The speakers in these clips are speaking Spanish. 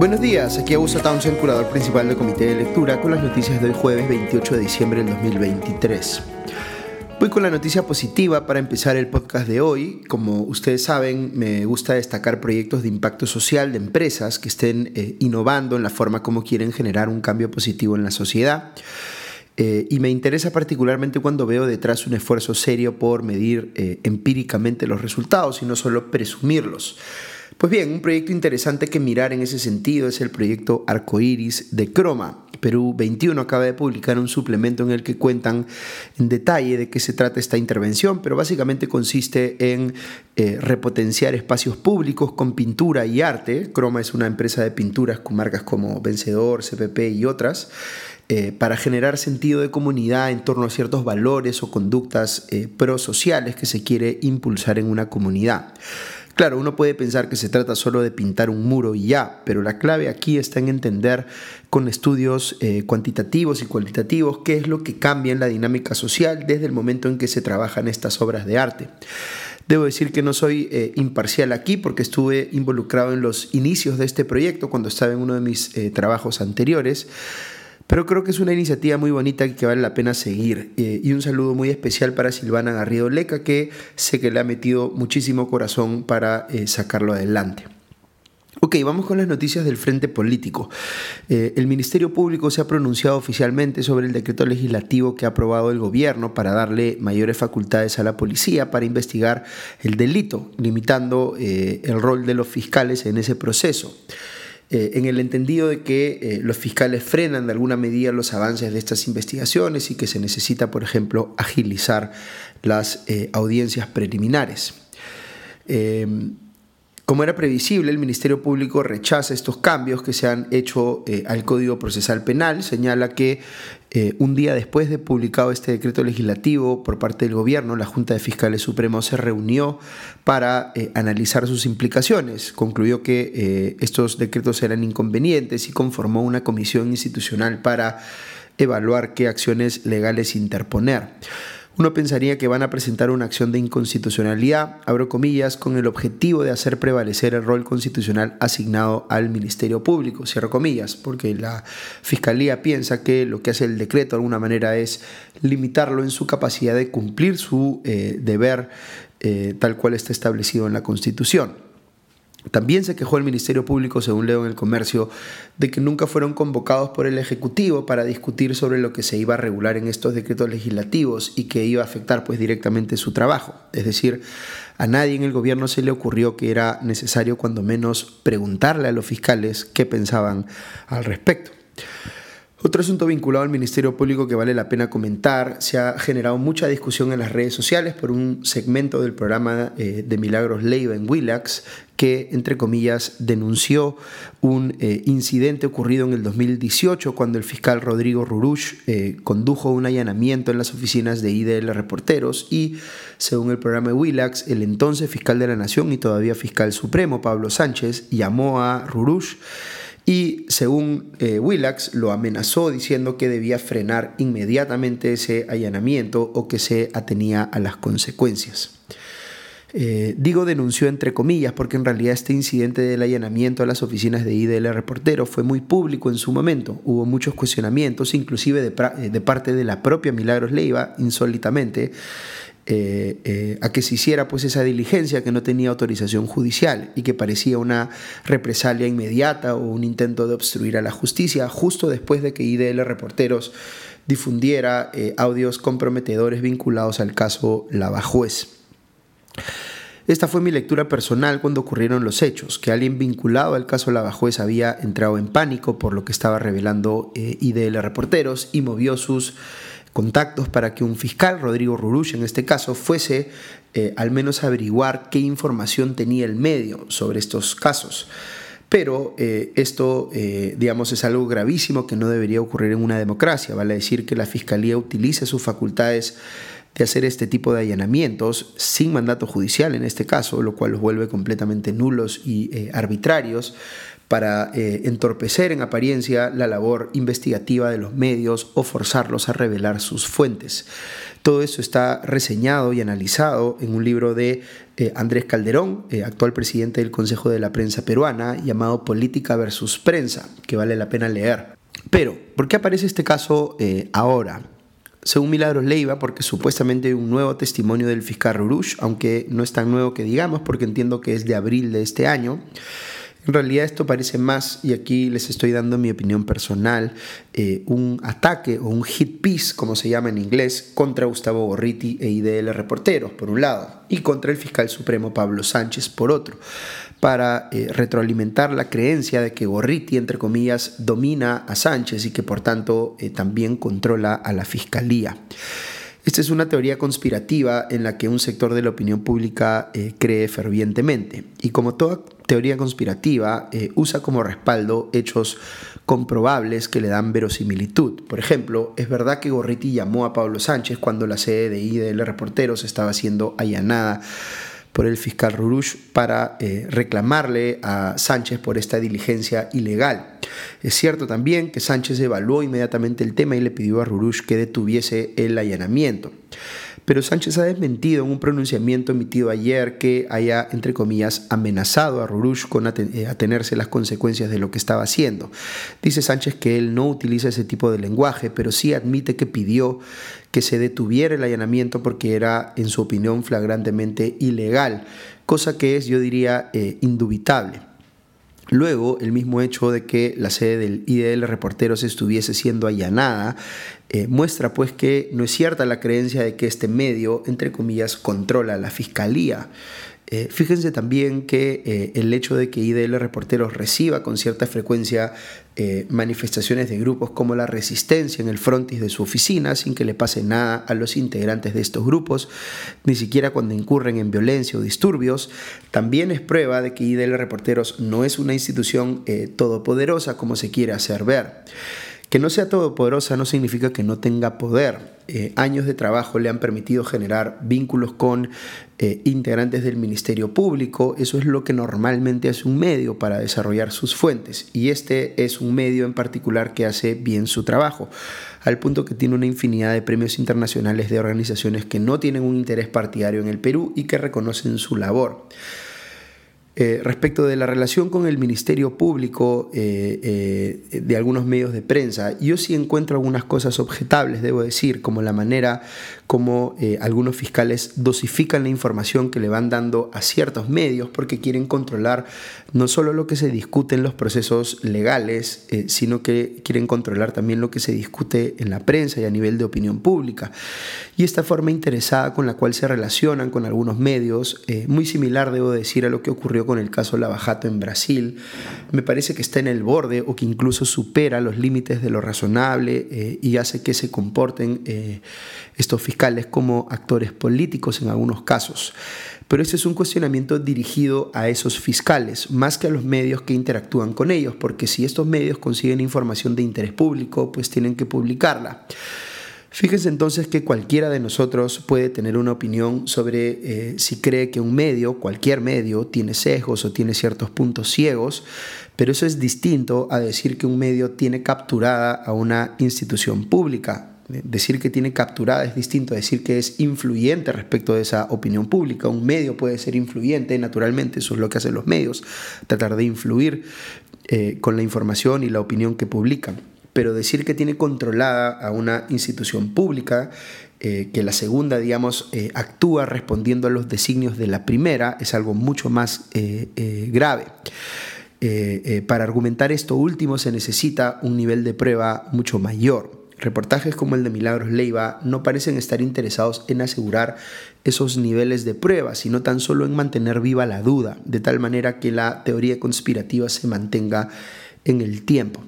Buenos días, aquí Augusto Townsend, curador principal del Comité de Lectura, con las noticias del jueves 28 de diciembre del 2023. Voy con la noticia positiva para empezar el podcast de hoy. Como ustedes saben, me gusta destacar proyectos de impacto social de empresas que estén eh, innovando en la forma como quieren generar un cambio positivo en la sociedad. Eh, y me interesa particularmente cuando veo detrás un esfuerzo serio por medir eh, empíricamente los resultados y no solo presumirlos. Pues bien, un proyecto interesante que mirar en ese sentido es el proyecto Arcoiris de Croma. Perú 21 acaba de publicar un suplemento en el que cuentan en detalle de qué se trata esta intervención, pero básicamente consiste en eh, repotenciar espacios públicos con pintura y arte. Croma es una empresa de pinturas con marcas como Vencedor, CPP y otras. Eh, para generar sentido de comunidad en torno a ciertos valores o conductas eh, prosociales que se quiere impulsar en una comunidad. Claro, uno puede pensar que se trata solo de pintar un muro y ya, pero la clave aquí está en entender con estudios eh, cuantitativos y cualitativos qué es lo que cambia en la dinámica social desde el momento en que se trabajan estas obras de arte. Debo decir que no soy eh, imparcial aquí porque estuve involucrado en los inicios de este proyecto cuando estaba en uno de mis eh, trabajos anteriores. Pero creo que es una iniciativa muy bonita y que vale la pena seguir. Eh, y un saludo muy especial para Silvana Garrido Leca, que sé que le ha metido muchísimo corazón para eh, sacarlo adelante. Ok, vamos con las noticias del Frente Político. Eh, el Ministerio Público se ha pronunciado oficialmente sobre el decreto legislativo que ha aprobado el gobierno para darle mayores facultades a la policía para investigar el delito, limitando el rol de los fiscales en ese proceso. Eh, en el entendido de que eh, los fiscales frenan de alguna medida los avances de estas investigaciones y que se necesita, por ejemplo, agilizar las eh, audiencias preliminares. Como era previsible, el Ministerio Público rechaza estos cambios que se han hecho eh, al Código Procesal Penal. Señala que eh, un día después de publicado este decreto legislativo por parte del gobierno, la Junta de Fiscales Supremos se reunió para eh, analizar sus implicaciones. Concluyó que estos decretos eran inconvenientes y conformó una comisión institucional para evaluar qué acciones legales interponer. Uno pensaría que van a presentar una acción de inconstitucionalidad, abro comillas, con el objetivo de hacer prevalecer el rol constitucional asignado al Ministerio Público, cierro comillas, porque la Fiscalía piensa que lo que hace el decreto de alguna manera es limitarlo en su capacidad de cumplir su eh, deber eh, tal cual está establecido en la Constitución. También se quejó el Ministerio Público, según leo en el comercio, de que nunca fueron convocados por el Ejecutivo para discutir sobre lo que se iba a regular en estos decretos legislativos y que iba a afectar pues directamente su trabajo. Es decir, a nadie en el gobierno se le ocurrió que era necesario cuando menos preguntarle a los fiscales qué pensaban al respecto. Otro asunto vinculado al Ministerio Público que vale la pena comentar, se ha generado mucha discusión en las redes sociales por un segmento del programa eh, de Milagros Leiva en Willax que, entre comillas, denunció un eh, incidente ocurrido en el 2018 cuando el fiscal Rodrigo Rurush eh, condujo un allanamiento en las oficinas de IDL Reporteros y, según el programa Willax, el entonces fiscal de la Nación y todavía fiscal supremo, Pablo Sánchez, llamó a Rurush y según eh, Willax lo amenazó diciendo que debía frenar inmediatamente ese allanamiento o que se atenía a las consecuencias. Eh, digo denunció entre comillas porque en realidad este incidente del allanamiento a las oficinas de IDL Reportero fue muy público en su momento. Hubo muchos cuestionamientos, inclusive de, de parte de la propia Milagros Leiva, insólitamente, eh, eh, a que se hiciera pues esa diligencia que no tenía autorización judicial y que parecía una represalia inmediata o un intento de obstruir a la justicia justo después de que IDL Reporteros difundiera eh, audios comprometedores vinculados al caso Lavajuez. Esta fue mi lectura personal cuando ocurrieron los hechos, que alguien vinculado al caso Lavajuez había entrado en pánico por lo que estaba revelando IDL Reporteros y movió sus contactos para que un fiscal, Rodrigo Rurush en este caso, fuese eh, al menos averiguar qué información tenía el medio sobre estos casos. Pero eh, esto, eh, digamos, es algo gravísimo que no debería ocurrir en una democracia. Vale decir que la Fiscalía utilice sus facultades de hacer este tipo de allanamientos sin mandato judicial en este caso, lo cual los vuelve completamente nulos y arbitrarios para eh, entorpecer en apariencia la labor investigativa de los medios o forzarlos a revelar sus fuentes. Todo eso está reseñado y analizado en un libro de eh, Andrés Calderón, eh, actual presidente del Consejo de la Prensa Peruana, llamado Política versus Prensa, que vale la pena leer. Pero, ¿por qué aparece este caso ahora? Según Milagros Leiva, porque supuestamente hay un nuevo testimonio del fiscal Rurush, aunque no es tan nuevo que digamos, porque entiendo que es de abril de este año. En realidad esto parece más, y aquí les estoy dando mi opinión personal, eh, un ataque o un hit piece, como se llama en inglés, contra Gustavo Gorriti e IDL Reporteros, por un lado, y contra el fiscal supremo Pablo Sánchez, por otro, para eh, retroalimentar la creencia de que Gorriti, entre comillas, domina a Sánchez y que por tanto eh, también controla a la fiscalía. Esta es una teoría conspirativa en la que un sector de la opinión pública cree fervientemente. Y como toda teoría conspirativa eh, usa como respaldo hechos comprobables que le dan verosimilitud. Por ejemplo, es verdad que Gorriti llamó a Pablo Sánchez cuando la sede de IDL Reporteros estaba siendo allanada por el fiscal Rurush para eh, reclamarle a Sánchez por esta diligencia ilegal. Es cierto también que Sánchez evaluó inmediatamente el tema y le pidió a Rurush que detuviese el allanamiento pero Sánchez ha desmentido en un pronunciamiento emitido ayer que haya, entre comillas, amenazado a Rurush con eh, atenerse las consecuencias de lo que estaba haciendo. Dice Sánchez que él no utiliza ese tipo de lenguaje, pero sí admite que pidió que se detuviera el allanamiento porque era, en su opinión, flagrantemente ilegal, cosa que es, yo diría, eh, indubitable. Luego, el mismo hecho de que la sede del IDL Reporteros estuviese siendo allanada eh, muestra pues que no es cierta la creencia de que este medio, entre comillas, controla la fiscalía. Eh, fíjense también que eh, el hecho de que IDL Reporteros reciba con cierta frecuencia manifestaciones de grupos como la Resistencia en el frontis de su oficina sin que le pase nada a los integrantes de estos grupos, ni siquiera cuando incurren en violencia o disturbios, también es prueba de que IDL Reporteros no es una institución todopoderosa como se quiere hacer ver. Que no sea todopoderosa no significa que no tenga poder. Eh, años de trabajo le han permitido generar vínculos con eh, integrantes del Ministerio Público. Eso es lo que normalmente hace un medio para desarrollar sus fuentes. Y este es un medio en particular que hace bien su trabajo, al punto que tiene una infinidad de premios internacionales de organizaciones que no tienen un interés partidario en el Perú y que reconocen su labor. Eh, respecto de la relación con el Ministerio Público eh, eh, de algunos medios de prensa, yo sí encuentro algunas cosas objetables, debo decir, como la manera como algunos fiscales dosifican la información que le van dando a ciertos medios porque quieren controlar no solo lo que se discute en los procesos legales, sino que quieren controlar también lo que se discute en la prensa y a nivel de opinión pública. Y esta forma interesada con la cual se relacionan con algunos medios, muy similar, debo decir, a lo que ocurrió con el caso Lavajato en Brasil, me parece que está en el borde o que incluso supera los límites de lo razonable eh, y hace que se comporten eh, estos fiscales como actores políticos en algunos casos. Pero ese es un cuestionamiento dirigido a esos fiscales, más que a los medios que interactúan con ellos, porque si estos medios consiguen información de interés público, pues tienen que publicarla. Fíjense entonces que cualquiera de nosotros puede tener una opinión sobre eh, si cree que un medio, cualquier medio, tiene sesgos o tiene ciertos puntos ciegos, pero eso es distinto a decir que un medio tiene capturada a una institución pública. Decir que tiene capturada es distinto a decir que es influyente respecto de esa opinión pública. Un medio puede ser influyente, naturalmente, eso es lo que hacen los medios, tratar de influir eh, con la información y la opinión que publican pero decir que tiene controlada a una institución pública, eh, que la segunda, digamos, eh, actúa respondiendo a los designios de la primera, es algo mucho más grave. para argumentar esto último se necesita un nivel de prueba mucho mayor. Reportajes como el de Milagros Leiva no parecen estar interesados en asegurar esos niveles de prueba, sino tan solo en mantener viva la duda, de tal manera que la teoría conspirativa se mantenga en el tiempo.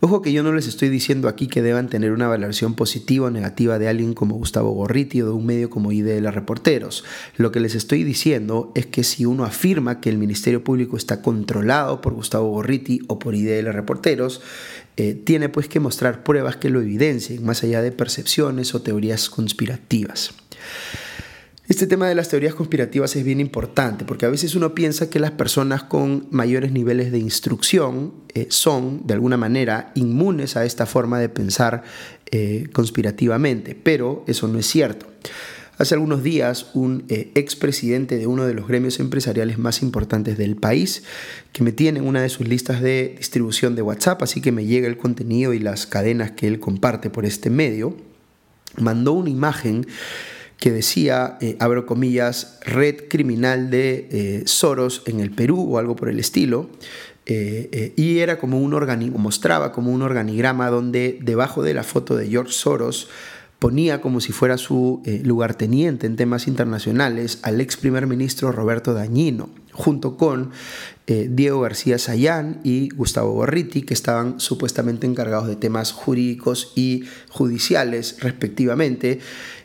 Ojo que yo no les estoy diciendo aquí que deban tener una valoración positiva o negativa de alguien como Gustavo Gorriti o de un medio como IDL Reporteros. Lo que les estoy diciendo es que si uno afirma que el Ministerio Público está controlado por Gustavo Gorriti o por IDL Reporteros, eh, tiene pues que mostrar pruebas que lo evidencien, más allá de percepciones o teorías conspirativas. Este tema de las teorías conspirativas es bien importante porque a veces uno piensa que las personas con mayores niveles de instrucción eh, son, de alguna manera, inmunes a esta forma de pensar eh, conspirativamente, pero eso no es cierto. Hace algunos días, un eh, expresidente de uno de los gremios empresariales más importantes del país, que me tiene en una de sus listas de distribución de WhatsApp, así que me llega el contenido y las cadenas que él comparte por este medio, mandó una imagen que decía, eh, abro comillas, red criminal de eh, Soros en el Perú o algo por el estilo. Eh, y era como un organigrama, mostraba como un organigrama donde debajo de la foto de George Soros ponía como si fuera su lugarteniente en temas internacionales al ex primer ministro Roberto Dañino, junto con Diego García Sayán y Gustavo Gorriti, que estaban supuestamente encargados de temas jurídicos y judiciales respectivamente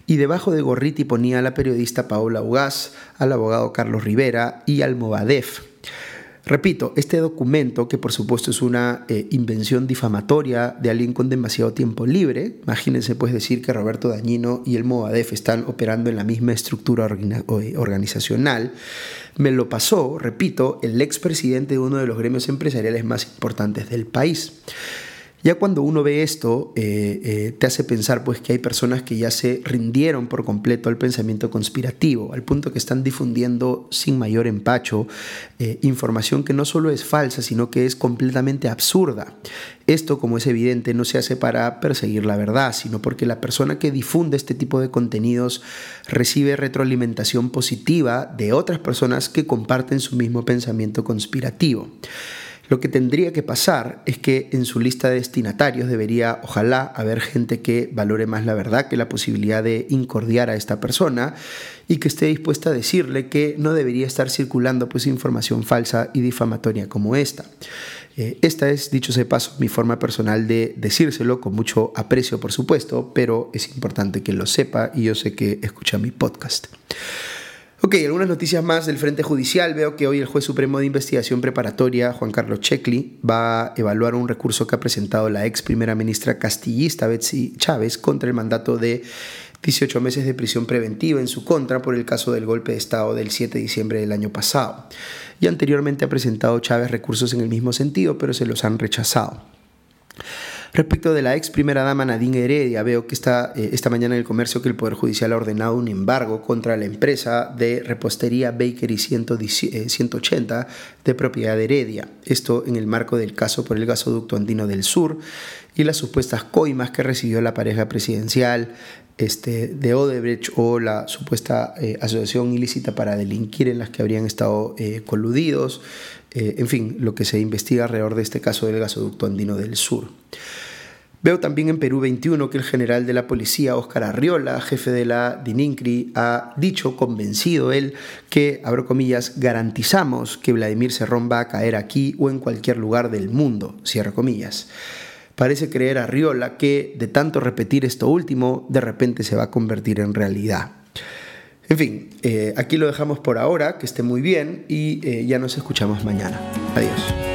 y debajo de Gorriti ponía a la periodista Paola Ugaz, al abogado Carlos Rivera y al Movadef. Repito, este documento, que por supuesto es una eh, invención difamatoria de alguien con demasiado tiempo libre, imagínense pues decir que Roberto Dañino y el Movadef están operando en la misma estructura eh, organizacional, me lo pasó, repito, el expresidente de uno de los gremios empresariales más importantes del país. Ya cuando uno ve esto, eh, eh, te hace pensar pues, que hay personas que ya se rindieron por completo al pensamiento conspirativo, al punto que están difundiendo sin mayor empacho eh, información que no solo es falsa, sino que es completamente absurda. Esto, como es evidente, no se hace para perseguir la verdad, sino porque la persona que difunde este tipo de contenidos recibe retroalimentación positiva de otras personas que comparten su mismo pensamiento conspirativo. Lo que tendría que pasar es que en su lista de destinatarios debería, ojalá, haber gente que valore más la verdad que la posibilidad de incordiar a esta persona y que esté dispuesta a decirle que no debería estar circulando pues información falsa y difamatoria como esta. Eh, esta es, dicho sea paso, mi forma personal de decírselo, con mucho aprecio por supuesto, pero es importante que lo sepa y yo sé que escucha mi podcast. Ok, algunas noticias más del Frente Judicial. Veo que hoy el juez supremo de investigación preparatoria, Juan Carlos Checli, va a evaluar un recurso que ha presentado la ex primera ministra castillista Betsy Chávez contra el mandato de 18 meses de prisión preventiva en su contra por el caso del golpe de Estado del 7 de diciembre del año pasado. Y anteriormente ha presentado Chávez recursos en el mismo sentido, pero se los han rechazado. Respecto de la ex primera dama Nadine Heredia, veo que está eh, esta mañana en el comercio que el Poder Judicial ha ordenado un embargo contra la empresa de repostería Bakery 180 eh, de propiedad de Heredia. Esto en el marco del caso por el gasoducto andino del sur y las supuestas coimas que recibió la pareja presidencial este, de Odebrecht o la supuesta eh, asociación ilícita para delinquir en las que habrían estado coludidos, en fin, lo que se investiga alrededor de este caso del gasoducto andino del sur. Veo también en Perú 21 que el general de la policía, Óscar Arriola, jefe de la DININCRI, ha dicho, convencido él, que, abro comillas, garantizamos que Vladimir Serrón va a caer aquí o en cualquier lugar del mundo, cierro comillas. Parece creer Arriola que, de tanto repetir esto último, de repente se va a convertir en realidad. En fin, eh, aquí lo dejamos por ahora, que esté muy bien y eh, ya nos escuchamos mañana. Adiós.